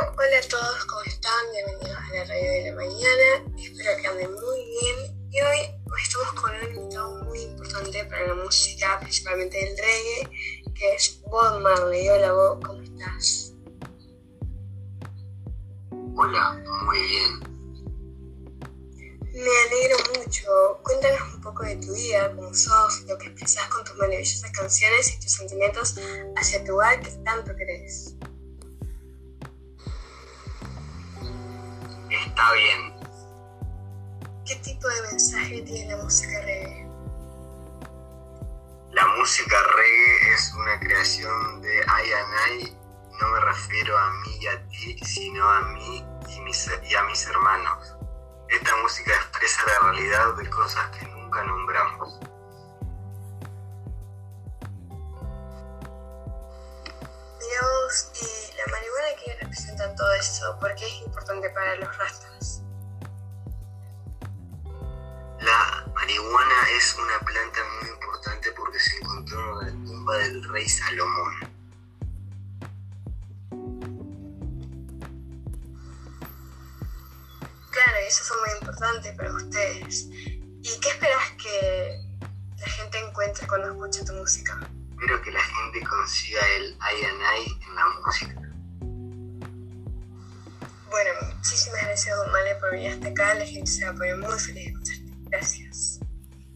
Hola a todos, ¿cómo están? Bienvenidos a la radio de la mañana. Espero que anden muy bien. Y hoy estamos con un invitado muy importante para la música, principalmente el reggae, que es Bob Marley. Hola Bob, ¿cómo estás? Hola, muy bien. Me alegro mucho. Cuéntanos un poco de tu vida, cómo sos, lo que expresas con tus maravillosas canciones y tus sentimientos hacia tu arte que tanto querés. Está bien. ¿Qué tipo de mensaje tiene la música reggae? La música reggae es una creación de I No me refiero a mí y a ti, sino a mí y, mis, y a mis hermanos. Esta música expresa la realidad de cosas que nunca nombramos. Digamos, ¿y la marihuana que todo esto? ¿Por qué es importante para los rastas? La marihuana es una planta muy importante porque se encontró en la tumba del rey Salomón. eso fue muy importante para ustedes. ¿Y qué esperas que la gente encuentre cuando escuche tu música? Espero que la gente consiga el I en la música. Muchísimas gracias, Male, por venir hasta acá. La gente se va a poner muy feliz de escucharte. Gracias.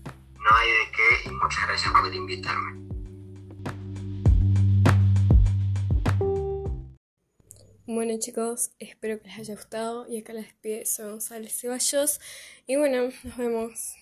No hay de qué y muchas gracias por invitarme. Bueno chicos, espero que les haya gustado y acá les despide soy González Ceballos y bueno, nos vemos.